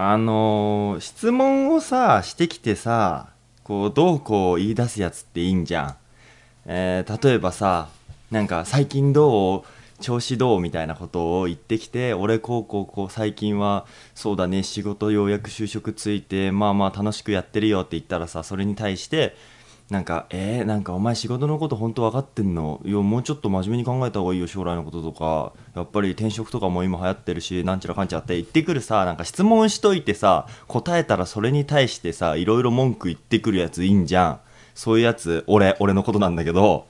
あのー質問をさしてきてさこうどうこう言い出すやつっていいんじゃん、えー例えばさなんか最近どう？調子どう？みたいなことを言ってきて俺こうこうこう最近はそうだね仕事ようやく就職ついてまあまあ楽しくやってるよって言ったらさそれに対してなんかえー、なんかお前仕事のこと本当分かってんの？いやもうちょっと真面目に考えた方がいいよ将来のこととか。やっぱり転職とかも今流行ってるしなんちゃらかんちゃらって。言ってくるさなんか質問しといてさ答えたらそれに対してさいろいろ文句言ってくるやついいんじゃん。そういうやつ俺俺のことなんだけど。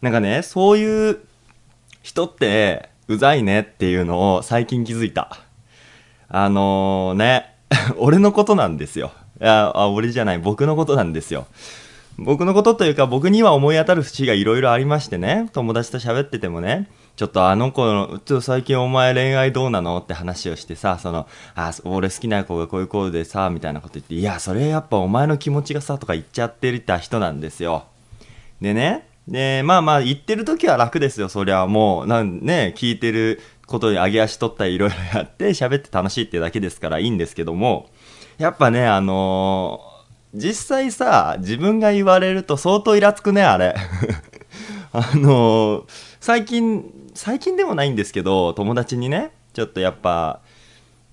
なんかねそういう人ってうざいねっていうのを最近気づいた。あのーね 俺のことなんですよ。いやあ俺じゃない僕のことなんですよ。僕のことというか僕には思い当たる節がいろいろありましてね。友達と喋っててもね。ちょっとあの子の、ちょっと最近お前恋愛どうなのって話をしてさ、その、あ、俺好きな子がこういう子でさ、みたいなこと言って、いや、それやっぱお前の気持ちがさ、とか言っちゃってた人なんですよ。でね、で、まあまあ言ってる時は楽ですよ、そりゃもう、なんね、聞いてることに上げ足取ったりいろいろやって喋って楽しいってだけですからいいんですけども、やっぱね、あのー実際さ、自分が言われると相当イラつくね、あれ。あのー最近、最近でもないんですけど、友達にね、ちょっとやっぱ、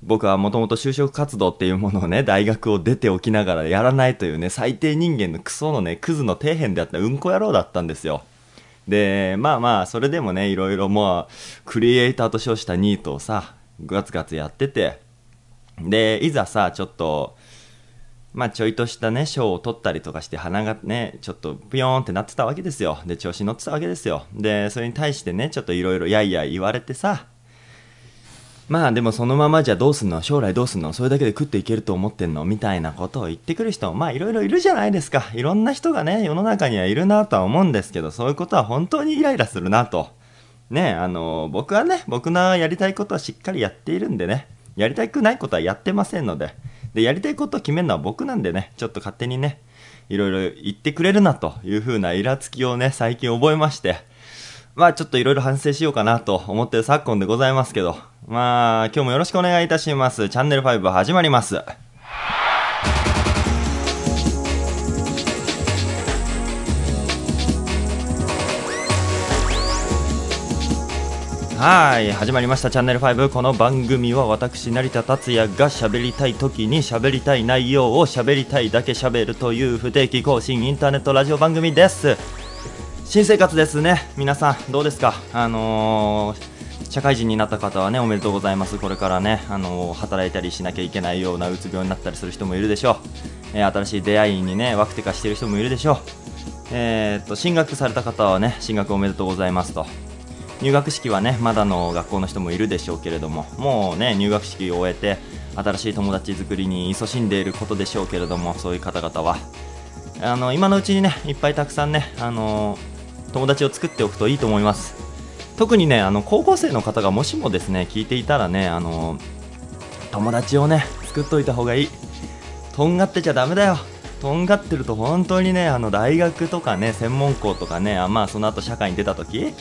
僕はもともと就職活動っていうものをね、大学を出ておきながらやらないというね、最低人間のクソのね、クズの底辺であったうんこ野郎だったんですよ。で、まあまあ、それでもね、いろいろまあ、クリエイターと称したニートをさ、ガツガツやってて、で、いざさ、ちょっと、まあちょいとしたね、賞を取ったりとかして鼻がね、ちょっとピヨーンってなってたわけですよ。で、調子に乗ってたわけですよ。で、それに対してね、ちょっといろいろやいやい言われてさ、まあでもそのままじゃどうすんの？将来どうすんの？それだけで食っていけると思ってんの？みたいなことを言ってくる人もまあいろいろいるじゃないですか。いろんな人がね、世の中にはいるなとは思うんですけど、そういうことは本当にイライラするなと。ね、あの、僕はね、僕のやりたいことはしっかりやっているんでね、やりたくないことはやってませんので、で、やりたいことを決めるのは僕なんでね、ちょっと勝手にね、いろいろ言ってくれるなというふうなイラつきをね、最近覚えまして、まあちょっといろいろ反省しようかなと思ってる昨今でございますけど、まあ今日もよろしくお願いいたします。チャンネル5始まります。はい、始まりましたチャンネル5。この番組は私、成田達也が喋りたい時に喋りたい内容を喋りたいだけ喋るという不定期更新インターネットラジオ番組です。新生活ですね。皆さん、どうですか？あのー社会人になった方はね、おめでとうございます。これからね、あの働いたりしなきゃいけないようなうつ病になったりする人もいるでしょう。えー新しい出会いにね、ワクテカしてる人もいるでしょう。えーっと、進学された方はね、進学おめでとうございますと。入学式はねまだの学校の人もいるでしょうけれどももうね入学式を終えて新しい友達作りに勤しんでいることでしょうけれどもそういう方々は。あの今のうちにねいっぱいたくさんねあの友達を作っておくといいと思います。特にねあの高校生の方がもしもですね聞いていたらねあの友達をね作っといた方がいい。とんがってちゃダメだよ。とんがってると本当にねあの大学とかね専門校とかねあまあその後社会に出た時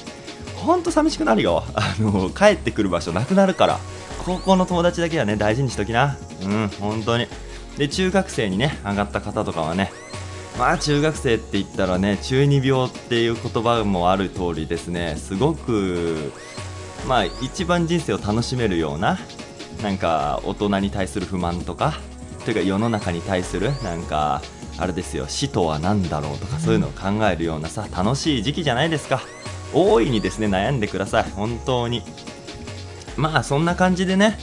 ほんと寂しくなるよ。あの帰ってくる場所なくなるから。高校の友達だけはね大事にしときな。うん本当に。で中学生にね上がった方とかはね。まあ中学生って言ったらね中二病っていう言葉もある通りですね。すごくまあ一番人生を楽しめるようななんか大人に対する不満とかというか世の中に対するなんかあれですよ死とは何だろうとかそういうのを考えるようなさ楽しい時期じゃないですか。大いにですね悩んでください。本当に。まあそんな感じでね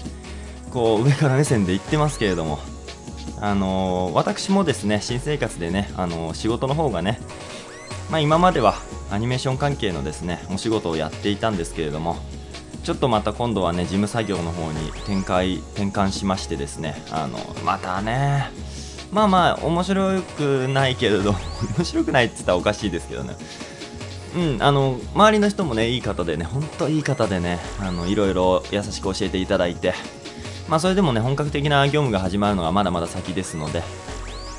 こう上から目線で言ってますけれども。あのー私もですね新生活でね、あのー仕事の方がねまあ今まではアニメーション関係のですねお仕事をやっていたんですけれどもちょっとまた今度はね事務作業の方に展開転換しましてですねあのまたねまあまあ面白くないけれど面白くないって言ったらおかしいですけどね。うん、あの周りの人もねいい方でね本当いい方でねあのいろいろ優しく教えていただいてまあそれでもね本格的な業務が始まるのがまだまだ先ですので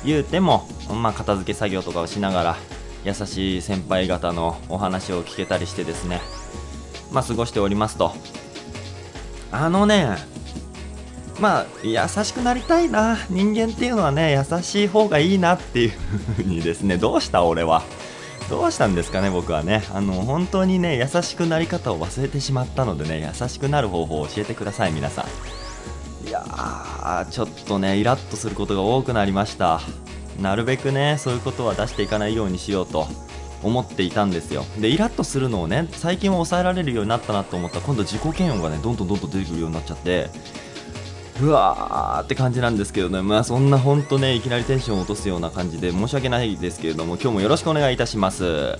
言うてもまあ片付け作業とかをしながら優しい先輩方のお話を聞けたりしてですねまあ過ごしておりますと。あのねまあ優しくなりたいな人間っていうのはね優しい方がいいなっていう風にですねどうした俺は。どうしたんですかね僕はね。あの本当にね優しくなり方を忘れてしまったのでね優しくなる方法を教えてください皆さん。いやーちょっとねイラッとすることが多くなりました。なるべくねそういうことは出していかないようにしようと思っていたんですよ。でイラッとするのをね最近は抑えられるようになったなと思ったら今度自己嫌悪がねどんどんどんどん出てくるようになっちゃってうわーって感じなんですけどね、まあそんな本当ね、いきなりテンションを落とすような感じで申し訳ないですけれども、今日もよろしくお願いいたします。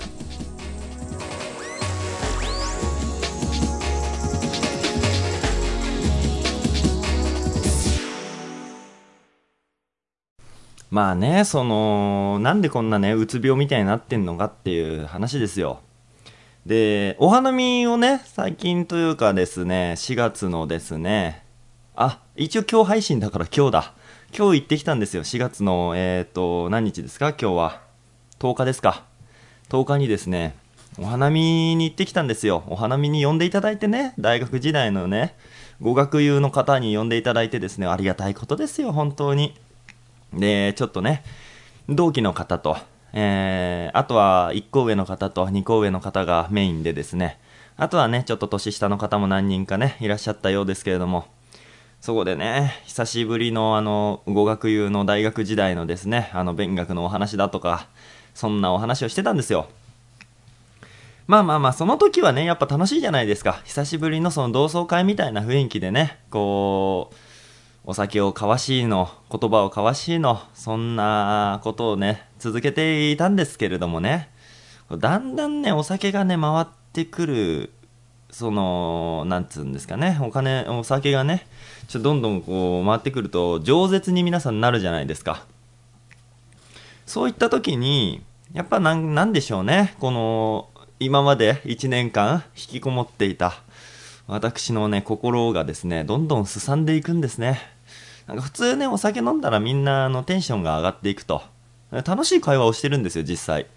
まあね、その、なんでこんなね、うつ病みたいになってんのかっていう話ですよ。で、お花見をね、最近というかですね、4月のですね、あ、一応今日配信だから今日だ。今日行ってきたんですよ。4月の、えっ、ー、と、何日ですか？今日は。10日ですか。10日にですね、お花見に行ってきたんですよ。お花見に呼んでいただいてね、大学時代のね、語学友の方に呼んでいただいてですね、ありがたいことですよ、本当に。で、ちょっとね、同期の方と、えー、あとは1個上の方と2個上の方がメインでですね、あとはね、ちょっと年下の方も何人かね、いらっしゃったようですけれども、そこでね、久しぶりのあの、語学友の大学時代のですね、あの、勉学のお話だとか、そんなお話をしてたんですよ。まあまあまあ、その時はね、やっぱ楽しいじゃないですか。久しぶりのその同窓会みたいな雰囲気でね、こう、お酒を交わしいの、言葉を交わしいの、そんなことをね、続けていたんですけれどもね、だんだんね、お酒がね、回ってくるその、なんつうんですかね、お金、お酒がね、ちょどんどんこう回ってくると、饒舌に皆さんなるじゃないですか。そういった時に、やっぱなん、なんでしょうね、この、今まで1年間引きこもっていた、私のね、心がですね、どんどんすさんでいくんですね。なんか普通ね、お酒飲んだらみんなのテンションが上がっていくと。楽しい会話をしてるんですよ、実際。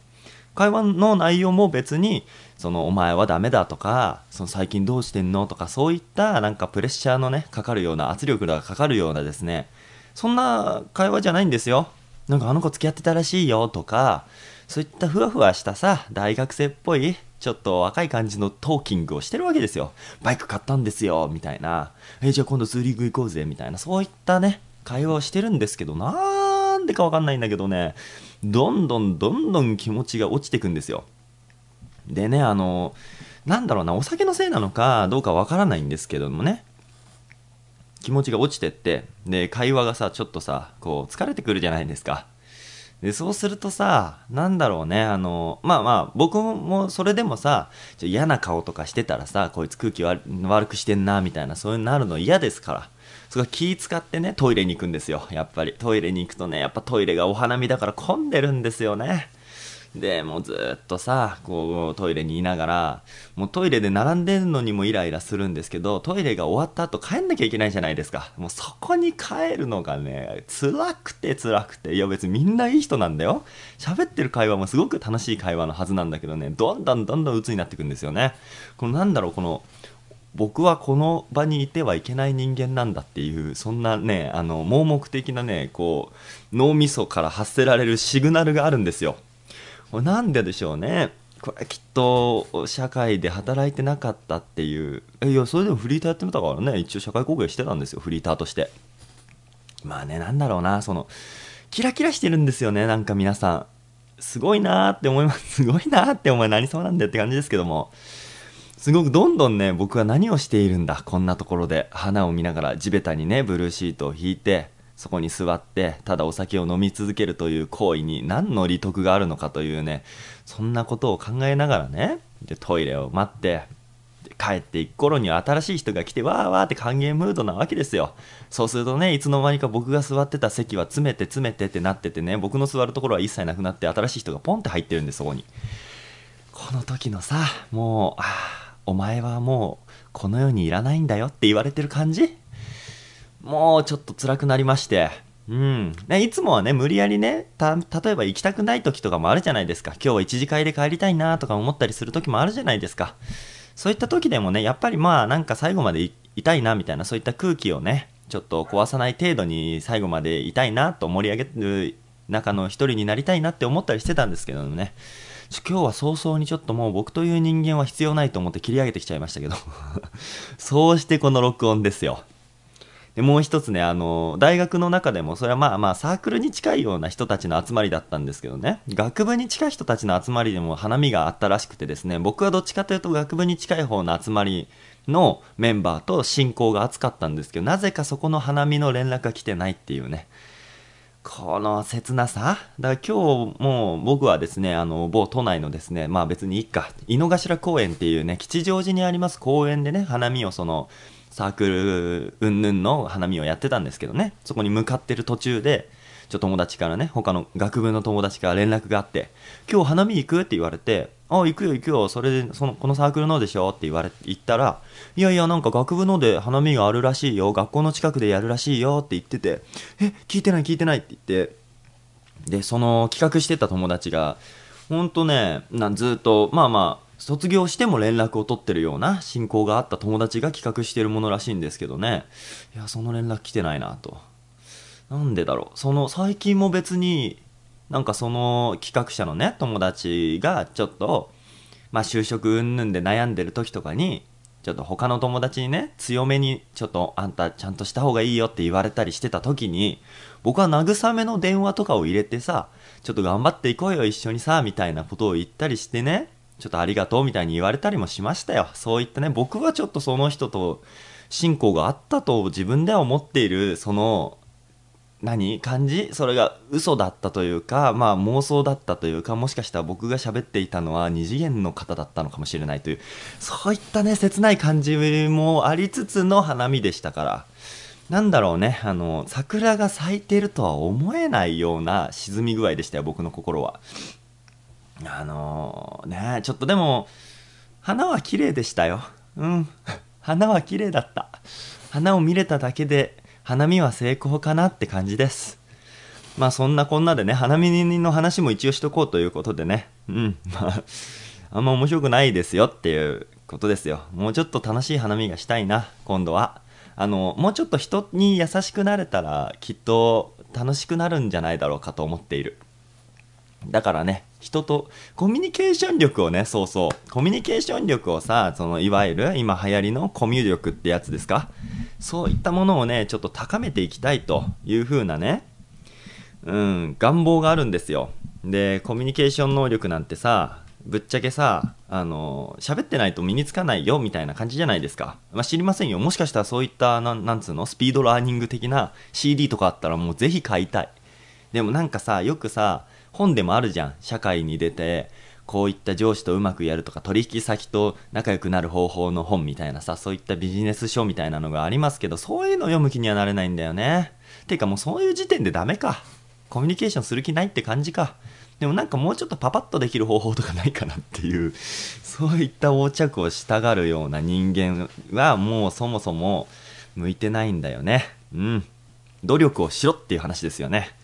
会話の内容も別に、その、お前はダメだとか、その最近どうしてんのとか、そういったなんかプレッシャーのね、かかるような、圧力がかかるようなですね、そんな会話じゃないんですよ。なんかあの子付き合ってたらしいよとか、そういったふわふわしたさ、大学生っぽい、ちょっと若い感じのトーキングをしてるわけですよ。バイク買ったんですよ、みたいな。え、じゃあ今度ツーリング行こうぜ、みたいな。そういったね、会話をしてるんですけど、なんでかわかんないんだけどね、どんどんどんどん気持ちが落ちてくんですよ。でね、あの、なんだろうな、お酒のせいなのかどうかわからないんですけどもね、気持ちが落ちてって、で、会話がさ、ちょっとさ、こう、疲れてくるじゃないですか。で、そうするとさ、なんだろうね、あの、まあまあ、僕もそれでもさ、ちょ嫌な顔とかしてたらさ、こいつ空気悪くしてんな、みたいな、そういうのなるの嫌ですから。そこ気使ってね、トイレに行くんですよ。やっぱり。トイレに行くとね、やっぱトイレがお花見だから混んでるんですよね。で、もうずっとさ、こう、トイレにいながら、もうトイレで並んでるのにもイライラするんですけど、トイレが終わった後帰んなきゃいけないじゃないですか。もうそこに帰るのがね、辛くて辛くて、いや別にみんないい人なんだよ。喋ってる会話もすごく楽しい会話のはずなんだけどね、どんどんどんどん鬱になってくんですよね。このなんだろう、この、僕はこの場にいてはいけない人間なんだっていうそんなねあの盲目的なねこう脳みそから発せられるシグナルがあるんですよこれなんででしょうね。これきっと社会で働いてなかったっていう。いやそれでもフリーターやってみたからね。一応社会貢献してたんですよ。フリーターとして。まあねなんだろうな。そのキラキラしてるんですよね。なんか皆さん。すごいなーって思います。すごいなーって思い何そうなんだよって感じですけども。すごくどんどんね、僕は何をしているんだ、こんなところで。花を見ながら地べたにね、ブルーシートを引いて、そこに座って、ただお酒を飲み続けるという行為に何の利得があるのかというね、そんなことを考えながらね、でトイレを待って、帰っていく頃には新しい人が来て、わーわーって歓迎ムードなわけですよ。そうするとね、いつの間にか僕が座ってた席は詰めて詰めてってなっててね、僕の座るところは一切なくなって、新しい人がポンって入ってるんで、そこに。この時のさ、もう、あ、お前はもうこの世にいらないんだよって言われてる感じ？もうちょっと辛くなりまして。うん。ね、いつもはね、無理やりね、た、例えば行きたくない時とかもあるじゃないですか。今日は一次会で帰りたいなとか思ったりする時もあるじゃないですか。そういった時でもね、やっぱりまあなんか最後までいたいなみたいなそういった空気をね、ちょっと壊さない程度に最後までいたいなと盛り上げる中の一人になりたいなって思ったりしてたんですけどね。今日は早々にちょっともう僕という人間は必要ないと思って切り上げてきちゃいましたけど そうしてこの録音ですよ。でもう一つね、あの、大学の中でも、それはまあまあサークルに近いような人たちの集まりだったんですけどね、学部に近い人たちの集まりでも花見があったらしくてですね、僕はどっちかというと学部に近い方の集まりのメンバーと親交が厚かったんですけど、なぜかそこの花見の連絡が来てないっていうね。この切なさ。だから今日も僕はですね、あの、某都内のですね、まあ別にいいか、井の頭公園っていうね、吉祥寺にあります公園でね、花見をその、サークルうんぬんの花見をやってたんですけどね。そこに向かってる途中でちょ友達からね他の学部の友達から連絡があって今日花見行く？って言われてあ行くよ行くよ。それでそのこのサークルのでしょ？って言われ言ったらいやいやなんか学部ので花見があるらしいよ。学校の近くでやるらしいよ。って言っててえ聞いてない聞いてないって言ってでその企画してた友達がほんとねなんずっとまあまあ卒業しても連絡を取ってるような親交があった友達が企画してるものらしいんですけどね。いやその連絡来てないなと。なんでだろう。その最近も別になんかその企画者のね友達がちょっとまあ就職云々で悩んでる時とかにちょっと他の友達にね強めにちょっとあんたちゃんとした方がいいよって言われたりしてた時に僕は慰めの電話とかを入れてさちょっと頑張っていこうよ一緒にさみたいなことを言ったりしてねちょっとありがとうみたいに言われたりもしましたよ。そういったね、僕はちょっとその人と信仰があったと自分では思っている、その、何感じ？それが嘘だったというか、まあ妄想だったというか、もしかしたら僕が喋っていたのは二次元の方だったのかもしれないという、そういったね、切ない感じもありつつの花見でしたから。なんだろうね、あの、桜が咲いてるとは思えないような沈み具合でしたよ、僕の心は。あのー、ねちょっとでも、花は綺麗でしたよ。うん。花は綺麗だった。花を見れただけで、花見は成功かなって感じです。まあそんなこんなでね、花見の話も一応しとこうということでね。うん。まあ、あんま面白くないですよっていうことですよ。もうちょっと楽しい花見がしたいな、今度は。あの、もうちょっと人に優しくなれたら、きっと楽しくなるんじゃないだろうかと思っている。だからね、人とコミュニケーション力をね、そうそう、コミュニケーション力をさ、そのいわゆる今流行りのコミュ力ってやつですか？そういったものをね、ちょっと高めていきたいという風なね、うん、願望があるんですよ。で、コミュニケーション能力なんてさ、ぶっちゃけさ、あの、喋ってないと身につかないよみたいな感じじゃないですか。まあ、知りませんよ。もしかしたらそういった、ななんつうの、スピードラーニング的な CD とかあったらもうぜひ買いたい。でもなんかさ、よくさ、本でもあるじゃん。社会に出てこういった上司とうまくやるとか取引先と仲良くなる方法の本みたいなさそういったビジネス書みたいなのがありますけどそういうの読む気にはなれないんだよね。てかもうそういう時点でダメか。コミュニケーションする気ないって感じか。でもなんかもうちょっとパパッとできる方法とかないかなっていうそういった横着をしたがるような人間はもうそもそも向いてないんだよね。うん。努力をしろっていう話ですよね。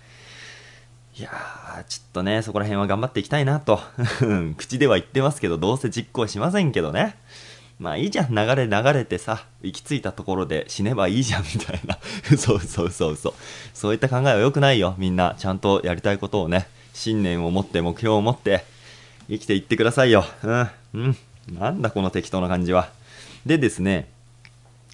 いやー、ちょっとね、そこら辺は頑張っていきたいなと。口では言ってますけど、どうせ実行しませんけどね。まあいいじゃん、流れ流れてさ、行き着いたところで死ねばいいじゃん、みたいな。そうそうそうそう。そういった考えは良くないよ、みんな。ちゃんとやりたいことをね、信念を持って、目標を持って、生きていってくださいよ。うん、うん。なんだこの適当な感じは。でですね、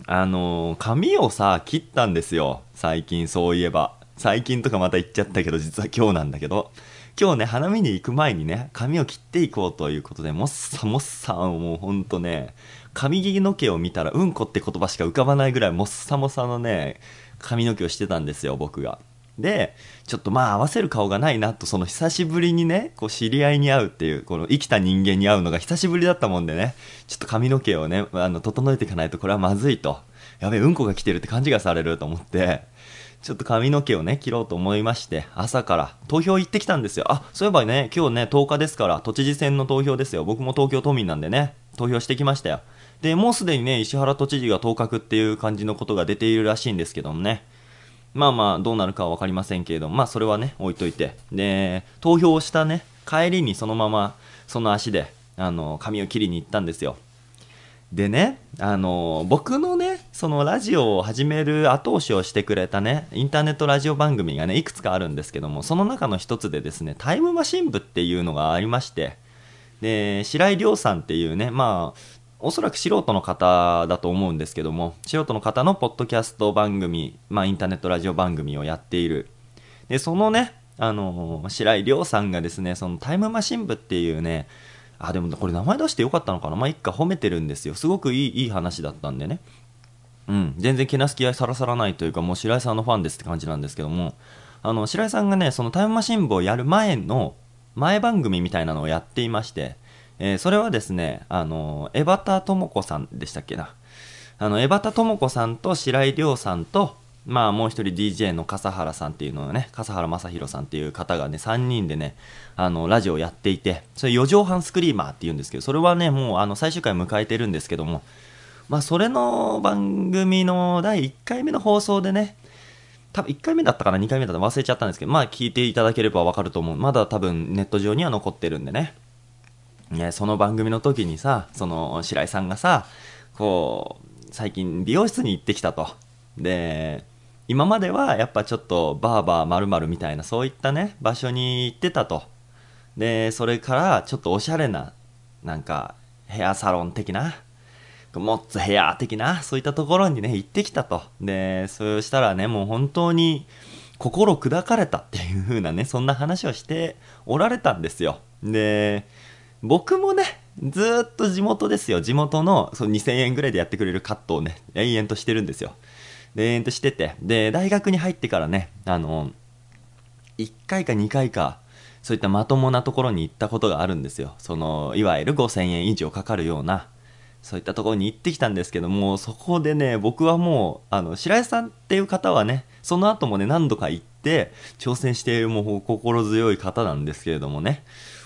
あのー、髪をさ、切ったんですよ。最近そういえば。最近とかまた言っちゃったけど、実は今日なんだけど、今日ね、花見に行く前にね、髪を切っていこうということで、もっさもっさ、もうほんとね、髪の毛を見たら、うんこって言葉しか浮かばないぐらい、もっさもさのね、髪の毛をしてたんですよ、僕が。で、ちょっとまあ合わせる顔がないなと、その久しぶりにね、こう知り合いに会うっていう、この生きた人間に会うのが久しぶりだったもんでね、ちょっと髪の毛をね、あの、整えていかないとこれはまずいと。やべえ、うんこが来てるって勘違いされると思って、ちょっと髪の毛をね、切ろうと思いまして、朝から投票行ってきたんですよ。あ、そういえばね、今日ね、10日ですから、都知事選の投票ですよ。僕も東京都民なんでね、投票してきましたよ。で、もうすでにね、石原都知事が当確っていう感じのことが出ているらしいんですけどもね。まあまあ、どうなるかは分かりませんけれども、まあそれはね、置いといて。で、投票したね、帰りにそのまま、その足で、あの、髪を切りに行ったんですよ。でね、あの、僕のね、そのラジオを始める後押しをしてくれたね、インターネットラジオ番組がね、いくつかあるんですけども、その中の一つでですね、タイムマシン部っていうのがありまして、で、白井亮さんっていうね、まあ、おそらく素人の方だと思うんですけども、素人の方のポッドキャスト番組、まあ、インターネットラジオ番組をやっている。で、そのね、あの白井亮さんがですね、そのタイムマシン部っていうね、あ、でもこれ名前出してよかったのかなまあ、一家褒めてるんですよ。すごくいい、いい話だったんでね。うん、全然けなす気合さらさらないというか、もう白井さんのファンですって感じなんですけども、あの、白井さんがね、そのタイムマシン部をやる前の、前番組みたいなのをやっていまして、えー、それはですね、あの、江端智子さんでしたっけな。あの、江端智子さんと白井亮さんと、まあもう一人 DJ の笠原さんっていうのをね、笠原正宏さんっていう方がね、3人でね、あの、ラジオやっていて、それ4畳半スクリーマーって言うんですけど、それはね、もうあの、最終回迎えてるんですけども、まあ、それの番組の第1回目の放送でね、多分1回目だったかな、2回目だったか忘れちゃったんですけど、まあ聞いていただければわかると思う。まだ多分ネット上には残ってるんでね。ね、その番組の時にさ、その白井さんがさ、こう、最近美容室に行ってきたと。で、今まではやっぱちょっとバーバーまるまるみたいなそういったね、場所に行ってたと。で、それからちょっとおしゃれな、なんかヘアサロン的な、モッツヘア的な、そういったところにね、行ってきたと。で、そうしたらね、もう本当に心砕かれたっていう風なね、そんな話をしておられたんですよ。で、僕もね、ずっと地元ですよ。地元のその2000円ぐらいでやってくれるカットをね、延々としてるんですよ。で、延々としてて。で、大学に入ってからね、あの、1回か2回か、そういったまともなところに行ったことがあるんですよ。その、いわゆる5000円以上かかるような、そういったところに行ってきたんですけども、そこでね、僕はもう、あの、白井さんっていう方はね、その後もね、何度か行って、挑戦しているもう心強い方なんですけれどもね、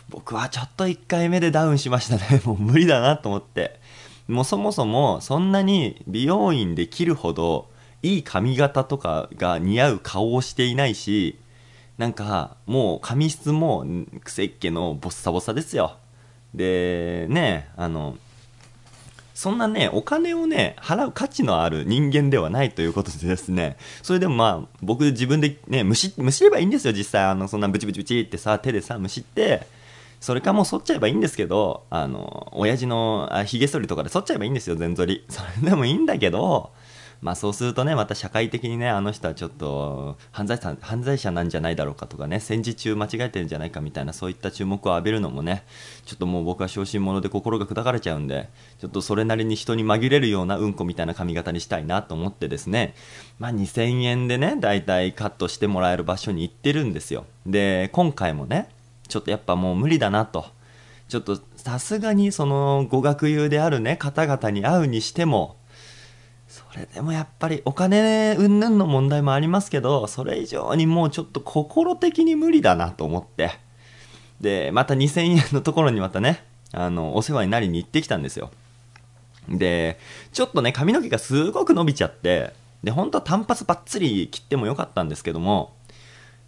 僕はちょっと1回目でダウンしましたね。もう無理だなと思って。もうそもそも、そんなに美容院で切るほど、いい髪型とかが似合う顔をしていないし、なんか、もう髪質もくせっけのボッサボサですよ。で、ね、あの、そんなね、お金をね、払う価値のある人間ではないということでですね、それでもまあ、僕自分でね、むし、むしればいいんですよ、実際。あの、そんなブチブチブチってさ、手でさ、むしって、それかもう剃っちゃえばいいんですけど、あの、親父のあ髭剃りとかで剃っちゃえばいいんですよ、全剃り。それでもいいんだけど、まあそうするとね、また社会的にね、あの人はちょっと犯罪者犯罪者なんじゃないだろうかとかね、戦時中間違えてるんじゃないかみたいな、そういった注目を浴びるのもね、ちょっともう僕は小心者で心が砕かれちゃうんで、ちょっとそれなりに人に紛れるようなうんこみたいな髪型にしたいなと思ってですね、まあ2000円でね、だいたいカットしてもらえる場所に行ってるんですよ。で、今回もね、ちょっとやっぱもう無理だなと。ちょっとさすがにその語学友であるね、方々に会うにしても、それでもやっぱりお金云々の問題もありますけど、それ以上にもうちょっと心的に無理だなと思って。で、また2000円のところにまたね、あの、お世話になりに行ってきたんですよ。で、ちょっとね、髪の毛がすごく伸びちゃって、で、本当は単発ばっつり切ってもよかったんですけども、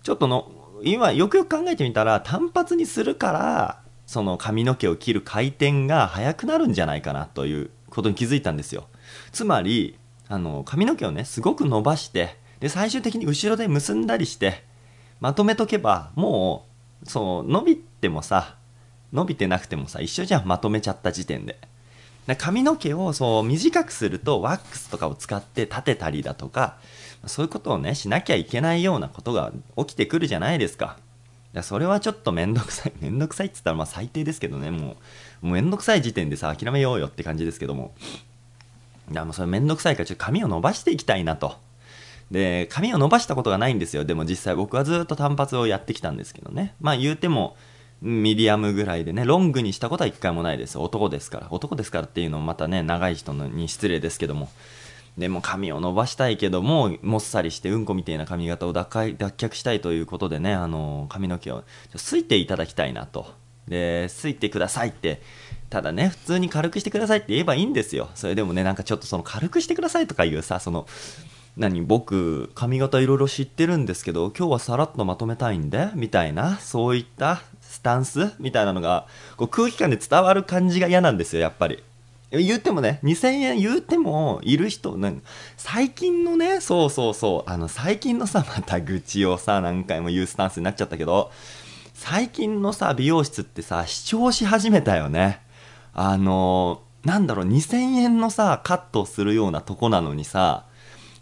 ちょっとの、今よくよく考えてみたら、単発にするから、その髪の毛を切る回転が速くなるんじゃないかなということに気づいたんですよ。つまり、あの、髪の毛をね、すごく伸ばして、で、最終的に後ろで結んだりして、まとめとけば、もう、そう、伸びてもさ、伸びてなくてもさ、一緒じゃん、まとめちゃった時点で。で髪の毛をそう短くするとワックスとかを使って立てたりだとかそういうことをねしなきゃいけないようなことが起きてくるじゃないですか。それはちょっとめんどくさい。めんどくさいって言ったらまあ最低ですけどねもう。もうめんどくさい時点でさ諦めようよって感じですけども。やもうそれめんどくさいからちょっと髪を伸ばしていきたいなと。で、髪を伸ばしたことがないんですよ。でも実際僕はずっと単発をやってきたんですけどね。まあ言うても、ミディアムぐらいでね、ロングにしたことは一回もないです。男ですから。男ですからっていうのもまたね、長い人のに失礼ですけども。でも髪を伸ばしたいけども、もっさりしてうんこみたいな髪型を脱却したいということでね、あの、髪の毛をすいていただきたいなと。で、すいてくださいってただね、普通に軽くしてくださいって言えばいいんですよ。それでもね、なんかちょっとその軽くしてくださいとかいうさ、その、何、僕、髪型いろいろ知ってるんですけど、今日はさらっとまとめたいんで、みたいな、そういったスタンスみたいなのが、こう空気感で伝わる感じが嫌なんですよ、やっぱり。言ってもね、2000円言ってもいる人、なん最近のね、そうそうそう、あの、最近のさ、また愚痴をさ、何回も言うスタンスになっちゃったけど、最近のさ、美容室ってさ、視聴し始めたよね。あの、なんだろう、2000円のさ、カットするようなとこなのにさ、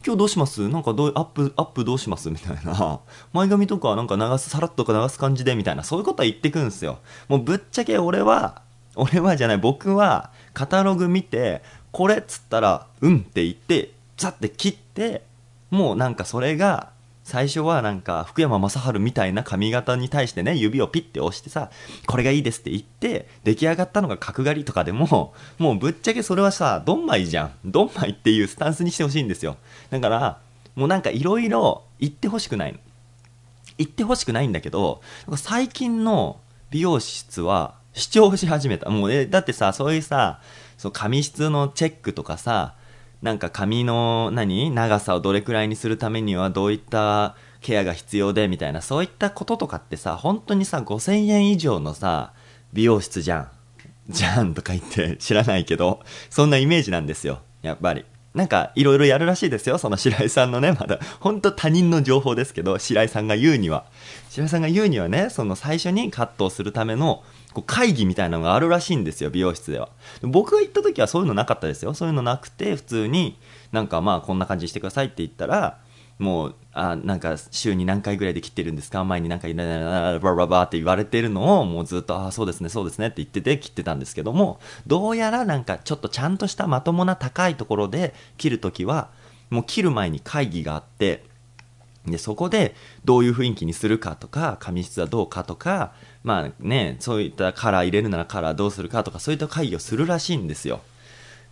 今日どうします？なんかどうアップ、アップどうします？みたいな。前髪とかなんか流す、さらっとか流す感じでみたいな、そういうことは言ってくんすよ。もうぶっちゃけ俺は、俺はじゃない、僕は、カタログ見て、これっつったら、うんって言って、ザって切って、もうなんかそれが、最初はなんか福山雅治みたいな髪型に対してね指をピッて押してさこれがいいですって言って出来上がったのが角刈りとかでも もうぶっちゃけそれはさドンマイじゃん。ドンマイっていうスタンスにしてほしいんですよ。だからもうなんかいろいろ言ってほしくない言ってほしくないんだけど最近の美容室は主張し始めた。もうえだってさそういうさそう髪質のチェックとかさなんか髪の何長さをどれくらいにするためにはどういったケアが必要でみたいなそういったこととかってさ本当にさ5000円以上のさ美容室じゃん。じゃんとか言って 知らないけどそんなイメージなんですよ。やっぱり。なんかいろいろやるらしいですよその白井さんのねまだ。本当他人の情報ですけど白井さんが言うには。白井さんが言うにはねその最初にカットをするためのこう会議みたいなのがあるらしいんですよ美容室では。僕が行った時はそういうのなかったですよ。そういうのなくて普通になんかまあこんな感じにしてくださいって言ったらもうあなんか週に何回ぐらいで切ってるんですか？前に何回バラバラって言われてるのをもうずっとああそうですねそうですねって言ってて切ってたんですけどもどうやらなんかちょっとちゃんとしたまともな高いところで切るときはもう切る前に会議があってでそこでどういう雰囲気にするかとか髪質はどうかとかまあねそういったカラー入れるならカラーどうするかとかそういった会議をするらしいんですよ。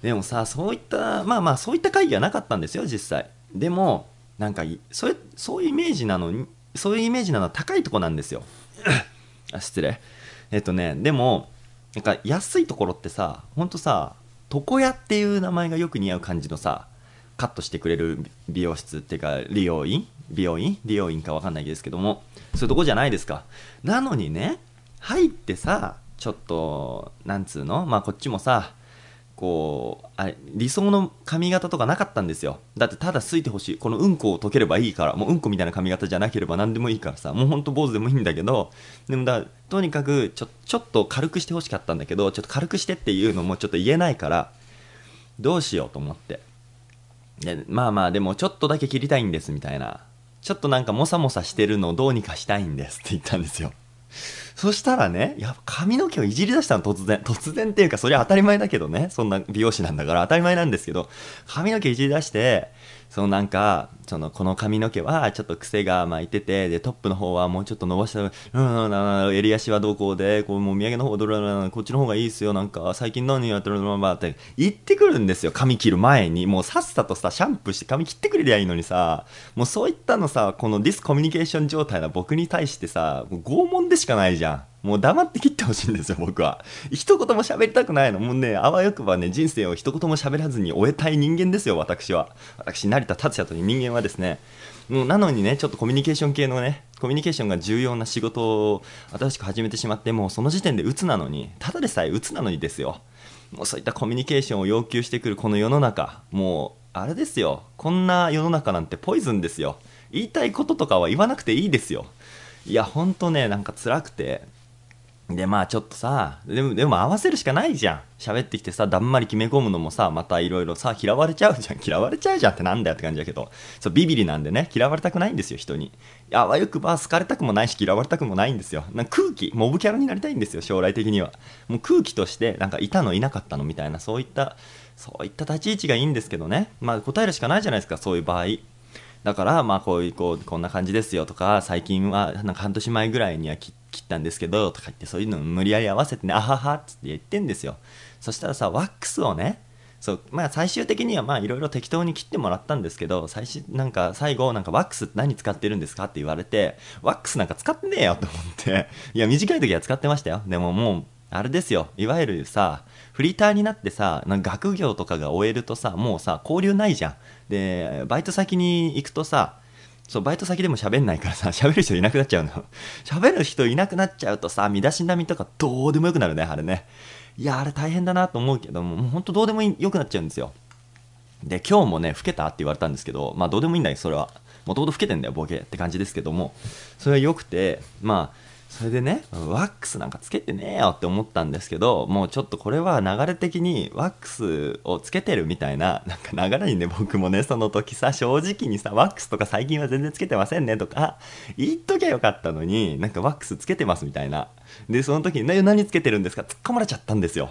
でもさそういったまあまあそういった会議はなかったんですよ実際。でもなんかそれそういうイメージなのにそういうイメージなのは高いとこなんですよ。あ失礼。えっとねでもなんか安いところってさほんとさ床屋っていう名前がよく似合う感じのさカットしてくれる美容室っていうか利用院？美容院？利用院か分かんないですけども。そういうとこじゃないですか。なのにね入ってさちょっとなんつうの？まあこっちもさこうあ理想の髪型とかなかったんですよ。だってただすいてほしい。このうんこを解ければいいから。もううんこみたいな髪型じゃなければ何でもいいからさ。もうほんと坊主でもいいんだけど。でもだとにかくちょちょっと軽くしてほしかったんだけどちょっと軽くしてっていうのもちょっと言えないからどうしようと思って。でまあまあでもちょっとだけ切りたいんですみたいな。ちょっとなんかもさもさしてるのをどうにかしたいんですって言ったんですよ。そしたらね、やっぱ髪の毛をいじり出したの突然。突然っていうか、それは当たり前だけどね。そんな美容師なんだから当たり前なんですけど、髪の毛いじり出して、そのなんか、その、この髪の毛はちょっと癖が巻いてて、で、トップの方はもうちょっと伸ばした、うん、うん、襟足はどうこうで、こう、もう土産の方どれこっちの方がいいっすよ、なんか、最近何やってるの？まって言ってくるんですよ、髪切る前に。もうさっさとさ、シャンプーして髪切ってくれりゃいいのにさ、もうそういったのさ、このディスコミュニケーション状態な僕に対してさ、拷問でしかないじゃん。もう黙って切ってほしいんですよ、僕は。一言も喋りたくないの。もうね、あわよくばね、人生を一言も喋らずに終えたい人間ですよ、私は。私、成田達也という人間はですね、もうなのにね、ちょっとコミュニケーション系のね、コミュニケーションが重要な仕事を新しく始めてしまって、もうその時点で鬱なのに、ただでさえ鬱なのにですよ。もうそういったコミュニケーションを要求してくるこの世の中、もう、あれですよ。こんな世の中なんてポイズンですよ。言いたいこととかは言わなくていいですよ。いや、ほんとね、なんか辛くて、で、まあちょっとさ、でも、でも合わせるしかないじゃん。喋ってきてさ、だんまり決め込むのもさ、またいろいろさ、嫌われちゃうじゃん。嫌われちゃうじゃんってなんだよって感じだけど、そう、ビビリなんでね、嫌われたくないんですよ、人に。あわよくば好かれたくもないし、嫌われたくもないんですよ。なんか空気、モブキャラになりたいんですよ、将来的には。もう空気として、なんかいたのいなかったのみたいな、そういった、そういった立ち位置がいいんですけどね。まあ答えるしかないじゃないですか、そういう場合。だから、まあこういう、こう、こんな感じですよとか、最近は、なんか半年前ぐらいには切切ったんですけどとか言ってそういうの無理やり合わせてねあははっつって言ってんですよ。そしたらさワックスをねそうまあ最終的にはまあいろいろ適当に切ってもらったんですけど最終なんか最後なんかワックスって何使ってるんですか？って言われてワックスなんか使ってねえよと思って。いや短い時は使ってましたよ。でももうあれですよ。いわゆるさフリーターになってさなんか学業とかが終えるとさもうさ交流ないじゃん。でバイト先に行くとさそう、バイト先でも喋んないからさ、喋る人いなくなっちゃうの。喋る人いなくなっちゃうとさ、身だしなみとかどうでもよくなるね、あれね。いやあれ大変だなと思うけどももうほんとどうでもよくなっちゃうんですよで今日もね老けたって言われたんですけどまあどうでもいいんだよそれはもともと老けてんだよボケって感じですけどもそれは良くてまあそれでねワックスなんかつけてねえよって思ったんですけどもうちょっとこれは流れ的にワックスをつけてるみたいななんか流れにね僕もねその時さ正直にさワックスとか最近は全然つけてませんねとか言っときゃよかったのになんかワックスつけてますみたいな。でその時に、何つけてるんですか？突っ込まれちゃったんですよ。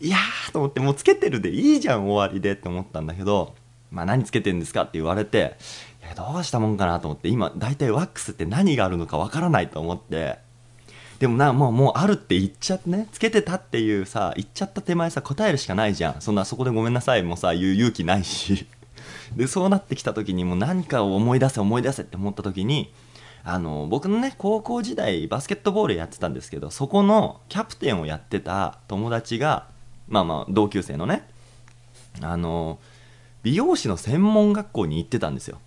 いやーと思ってもうつけてるでいいじゃん終わりでって思ったんだけどまあ何つけてるんですかって言われてどうしたもんかなと思って今大体ワックスって何があるのかわからないと思ってでもなもうもうあるって言っちゃってね。つけてたっていうさ言っちゃった手前さ答えるしかないじゃん。そんなそこでごめんなさいもさ言う勇気ないし。でそうなってきた時にもう何かを思い出せ思い出せって思った時にあの僕のね高校時代バスケットボールやってたんですけどそこのキャプテンをやってた友達がまあまあ同級生のねあの美容師の専門学校に行ってたんですよ。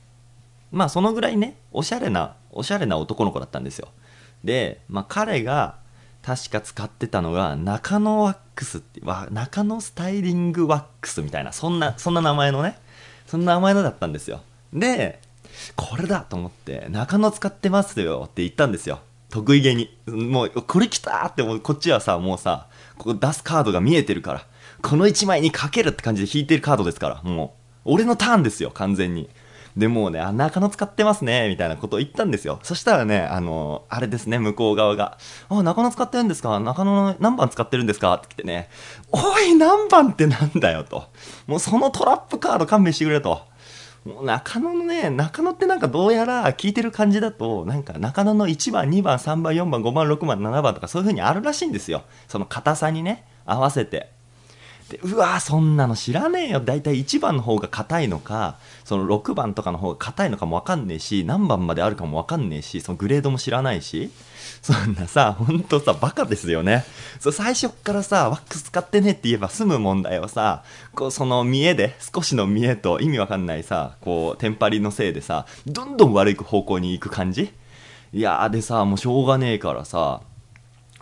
まあそのぐらいねおしゃれなおしゃれな男の子だったんですよ。で、まあ、彼が確か使ってたのが中野ワックスって中野スタイリングワックスみたいなそんなそんな名前のねそんな名前のだったんですよ。でこれだと思って中野使ってますよって言ったんですよ。得意げに。もうこれ来たってもうこっちはさもうさここ出すカードが見えてるからこの1枚にかけるって感じで引いてるカードですからもう俺のターンですよ完全に。でもうね、あ、中野使ってますね、みたいなことを言ったんですよ。そしたらね、あの、あれですね、向こう側が、あ、中野使ってるんですか？中野の何番使ってるんですか？って来てね、おい、何番ってなんだよと。もうそのトラップカード勘弁してくれと。もう中野のね、中野ってなんかどうやら聞いてる感じだと、なんか中野の1番、2番、3番、4番、5番、6番、7番とかそういう風にあるらしいんですよ。その硬さにね、合わせて。でうわそんなの知らねえよ。大体1番の方が硬いのかその6番とかの方が硬いのかも分かんねえし何番まであるかも分かんねえしそのグレードも知らないしそんなさほんとさバカですよね。そ最初っからさワックス使ってねって言えば済む問題をさ。こうその見えで少しの見えと意味わかんないさこうテンパりのせいでさどんどん悪い方向に行く感じ。いやでさもうしょうがねえからさ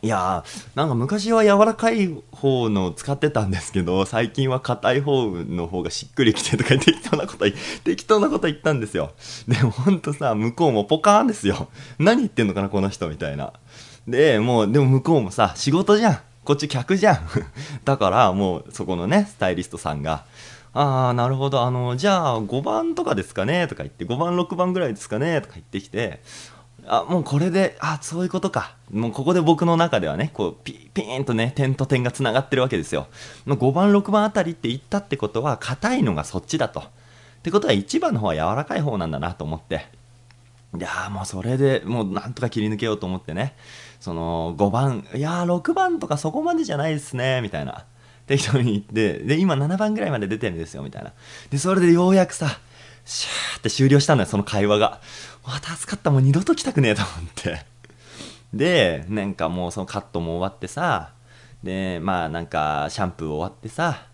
いやーなんか昔は柔らかい方の使ってたんですけど最近は硬い方の方がしっくりきてとか適当なこと適当なこと言ったんですよ。でもほんとさ向こうもポカーンですよ。何言ってんのかなこの人みたいな。でもうでも向こうもさ仕事じゃん。こっち客じゃん。だからもうそこのねスタイリストさんがああなるほど。あのじゃあ5番とかですかね？とか言って5番6番ぐらいですかね？とか言ってきてあもうこれであそういうことか。もうここで僕の中ではねこうピピーンとね点と点がつながってるわけですよ。5番6番あたりって言ったってことは硬いのがそっちだと。ってことは1番の方は柔らかい方なんだなと思って。いやもうそれでもうなんとか切り抜けようと思ってね。その5番いやー6番とかそこまでじゃないですねみたいな。適当に言って。で今7番ぐらいまで出てるんですよみたいな。でそれでようやくさシャーって終了したんだよその会話が。わ助かったもう二度と来たくねえと思って。でなんかもうそのカットも終わってさでまあなんかシャンプー終わってさ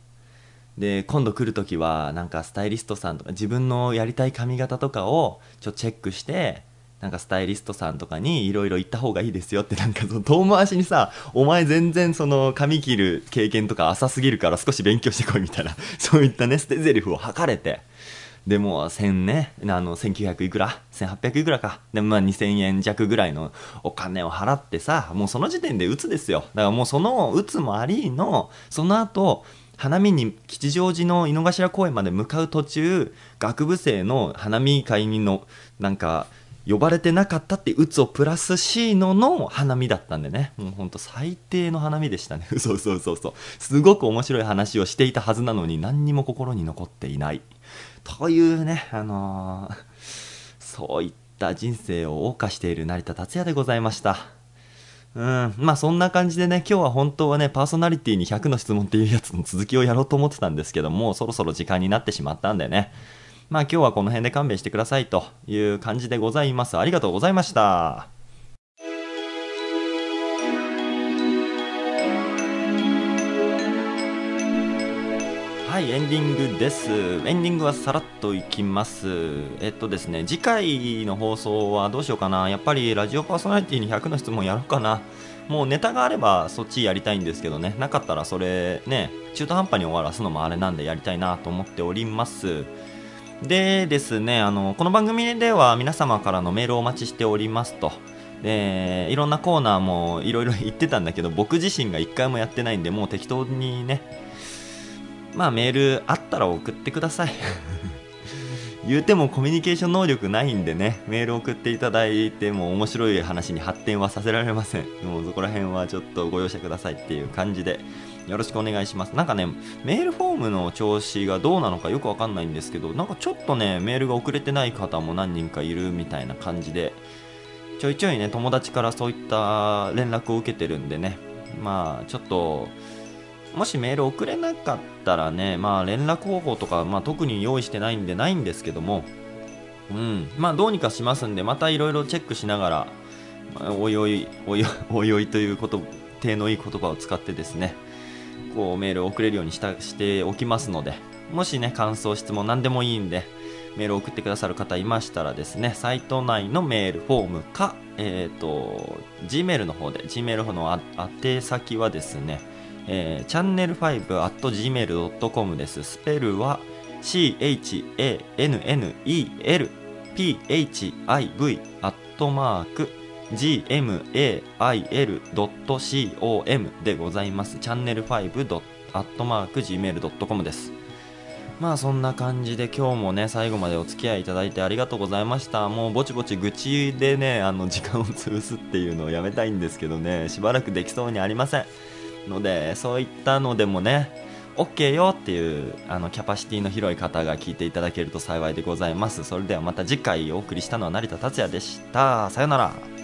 で今度来る時はなんかスタイリストさんとか自分のやりたい髪型とかをちょチェックしてなんかスタイリストさんとかにいろいろ言った方がいいですよってなんかその遠回しにさお前全然その髪切る経験とか浅すぎるから少し勉強してこいみたいなそういったね捨て台詞を吐かれて。でも1000ね、あの、1900いくら ?1800 いくらか。で、まあ2000円弱ぐらいのお金を払ってさ、もうその時点で打つですよ。だからもうその打つもありの、その後、花見に吉祥寺の井の頭公園まで向かう途中、学部生の花見会にの、なんか、呼ばれてなかったって鬱をプラスしのの花見だったんでね。もうほんと最低の花見でしたね。そうそうそうそう。すごく面白い話をしていたはずなのに何にも心に残っていない。というね、あのー、そういった人生を謳歌している成田達也でございました。うん、まあそんな感じでね、今日は本当はね、パーソナリティに100の質問っていうやつの続きをやろうと思ってたんですけども、そろそろ時間になってしまったんでね。まあ今日はこの辺で勘弁してくださいという感じでございます。ありがとうございました。はいエンディングです。エンディングはさらっといきます。えっとですね次回の放送はどうしようかな。やっぱりラジオパーソナリティに100の質問やろうかな。もうネタがあればそっちやりたいんですけどね。なかったらそれね中途半端に終わらすのもあれなんでやりたいなと思っております。でですねあのこの番組では皆様からのメールをお待ちしておりますと。でいろんなコーナーもいろいろ言ってたんだけど僕自身が1回もやってないんでもう適当にねまあメールあったら送ってください 言うてもコミュニケーション能力ないんでね、メール送っていただいても面白い話に発展はさせられません。もうそこら辺はちょっとご容赦くださいっていう感じで、よろしくお願いします。なんかね、メールフォームの調子がどうなのかよくわかんないんですけど、なんかちょっとね、メールが遅れてない方も何人かいるみたいな感じで、ちょいちょいね、友達からそういった連絡を受けてるんでね、まあちょっと、もしメール送れなかったらね、まあ連絡方法とか、まあ特に用意してないんでないんですけども、うん、まあどうにかしますんで、またいろいろチェックしながら、まあ、おいおい、おいおいおいということ、手のいい言葉を使ってですね、こうメール送れるようにしたしておきますので、もしね、感想、質問何でもいいんで、メール送ってくださる方いましたらですね、サイト内のメールフォームか、えっ、ー、と、Gmail の方で、Gmail の宛先はですね、えー、チャンネル5 at gmail.com です。スペルは channelphiv アットマーク gmail.com でございます。チャンネル5アットマーク gmail.com です。まあそんな感じで今日もね最後までお付き合いいただいてありがとうございましたもうぼちぼち愚痴でねあの時間を潰すっていうのをやめたいんですけどねしばらくできそうにありませんのでそういったのでもね OK よっていうあのキャパシティの広い方が聞いていただけると幸いでございます。それではまた次回お送りしたのは成田達也でした。さよなら。